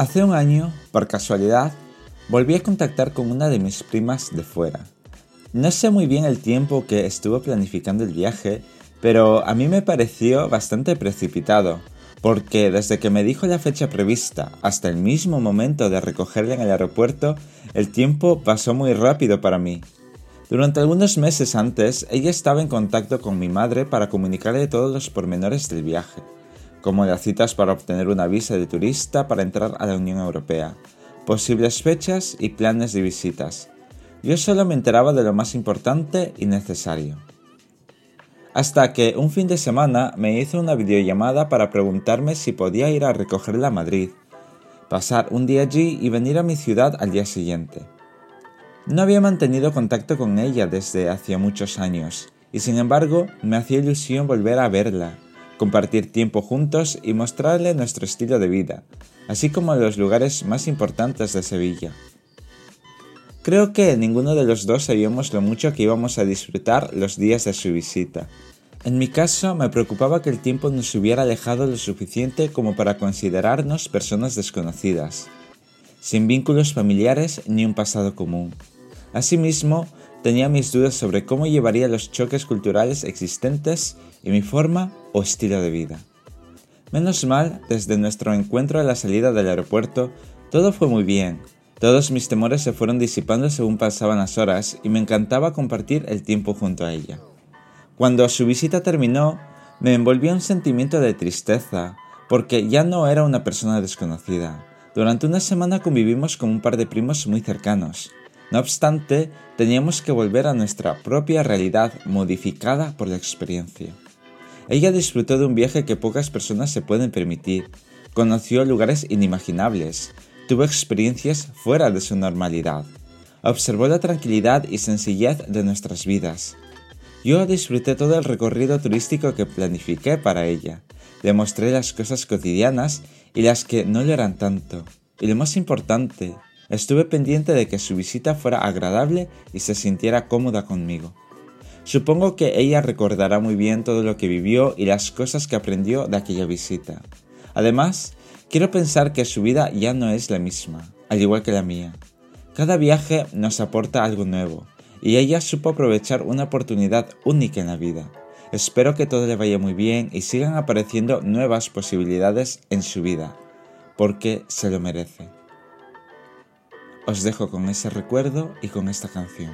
Hace un año, por casualidad, volví a contactar con una de mis primas de fuera. No sé muy bien el tiempo que estuvo planificando el viaje, pero a mí me pareció bastante precipitado, porque desde que me dijo la fecha prevista hasta el mismo momento de recogerla en el aeropuerto, el tiempo pasó muy rápido para mí. Durante algunos meses antes, ella estaba en contacto con mi madre para comunicarle todos los pormenores del viaje como las citas para obtener una visa de turista para entrar a la Unión Europea, posibles fechas y planes de visitas. Yo solo me enteraba de lo más importante y necesario. Hasta que un fin de semana me hizo una videollamada para preguntarme si podía ir a recogerla a Madrid, pasar un día allí y venir a mi ciudad al día siguiente. No había mantenido contacto con ella desde hacía muchos años, y sin embargo me hacía ilusión volver a verla compartir tiempo juntos y mostrarle nuestro estilo de vida, así como los lugares más importantes de Sevilla. Creo que ninguno de los dos sabíamos lo mucho que íbamos a disfrutar los días de su visita. En mi caso, me preocupaba que el tiempo nos hubiera alejado lo suficiente como para considerarnos personas desconocidas, sin vínculos familiares ni un pasado común. Asimismo, Tenía mis dudas sobre cómo llevaría los choques culturales existentes y mi forma o estilo de vida. Menos mal, desde nuestro encuentro a la salida del aeropuerto, todo fue muy bien. Todos mis temores se fueron disipando según pasaban las horas y me encantaba compartir el tiempo junto a ella. Cuando su visita terminó, me envolvió un sentimiento de tristeza, porque ya no era una persona desconocida. Durante una semana convivimos con un par de primos muy cercanos, no obstante, teníamos que volver a nuestra propia realidad modificada por la experiencia. Ella disfrutó de un viaje que pocas personas se pueden permitir, conoció lugares inimaginables, tuvo experiencias fuera de su normalidad, observó la tranquilidad y sencillez de nuestras vidas. Yo disfruté todo el recorrido turístico que planifiqué para ella, le mostré las cosas cotidianas y las que no lo eran tanto, y lo más importante, Estuve pendiente de que su visita fuera agradable y se sintiera cómoda conmigo. Supongo que ella recordará muy bien todo lo que vivió y las cosas que aprendió de aquella visita. Además, quiero pensar que su vida ya no es la misma, al igual que la mía. Cada viaje nos aporta algo nuevo, y ella supo aprovechar una oportunidad única en la vida. Espero que todo le vaya muy bien y sigan apareciendo nuevas posibilidades en su vida, porque se lo merece. Os dejo con ese recuerdo y con esta canción.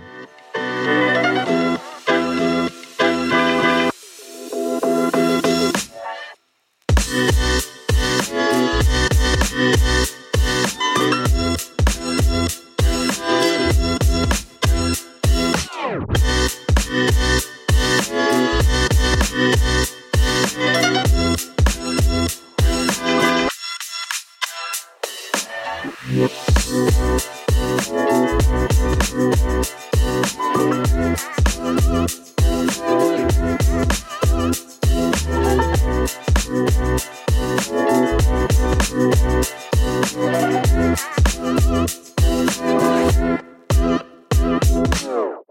Two.